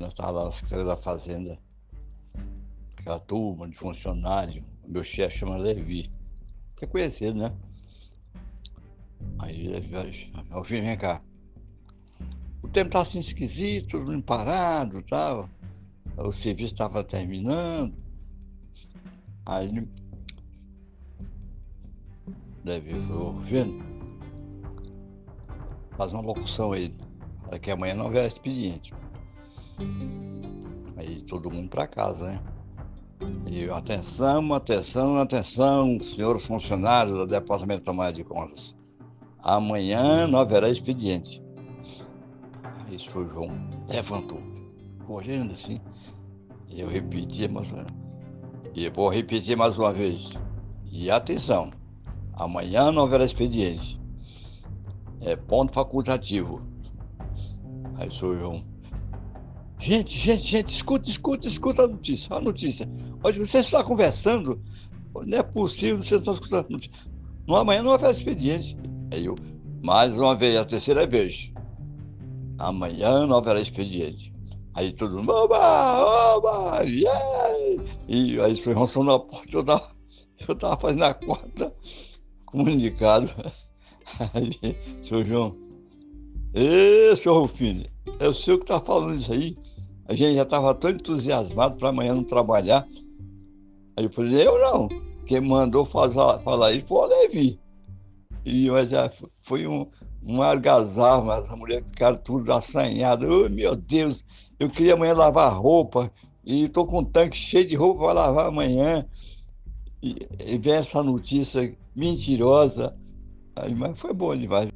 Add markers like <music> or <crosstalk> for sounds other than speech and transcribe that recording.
Nós estávamos lá na Secretaria da Fazenda, aquela turma de funcionário. Meu chefe chama Levi. Você é conhecido, né? Aí Levi, meu filho, vem cá. O tempo tá assim esquisito, tudo parado tal. O serviço estava terminando. Aí Levi falou, vendo? Faz uma locução aí. Para que amanhã não haverá expediente. Aí todo mundo para casa, né? E atenção, atenção, atenção, senhores funcionários do Departamento de Tomada de Contas. Amanhã não haverá expediente. Isso foi o João levantou, olhando assim. E eu repeti, mas e vou repetir mais uma vez. E atenção, amanhã não haverá expediente. É ponto facultativo. Aí sou João. Gente, gente, gente, escuta, escuta, escuta a notícia, a notícia. Hoje você está conversando, não é possível, você está escutando a notícia. No amanhã não haverá expediente. Aí eu, mais uma vez, a terceira vez. Amanhã não haverá expediente. Aí todo mundo, oba, oba, yeah! E aí foi rançando na porta, eu tava, eu tava fazendo a quarta comunicado. <laughs> Aí, senhor João, ê, senhor Rufino, é o senhor que está falando isso aí. A gente já estava tão entusiasmado para amanhã não trabalhar. Aí eu falei, eu não. Quem mandou fazer, falar isso foi o Levi. E mas, foi um, um algazarro, as mulheres ficaram tudo assanhadas. Oh, meu Deus, eu queria amanhã lavar roupa e estou com um tanque cheio de roupa para lavar amanhã. E, e vem essa notícia mentirosa. Aí, mas foi bom demais.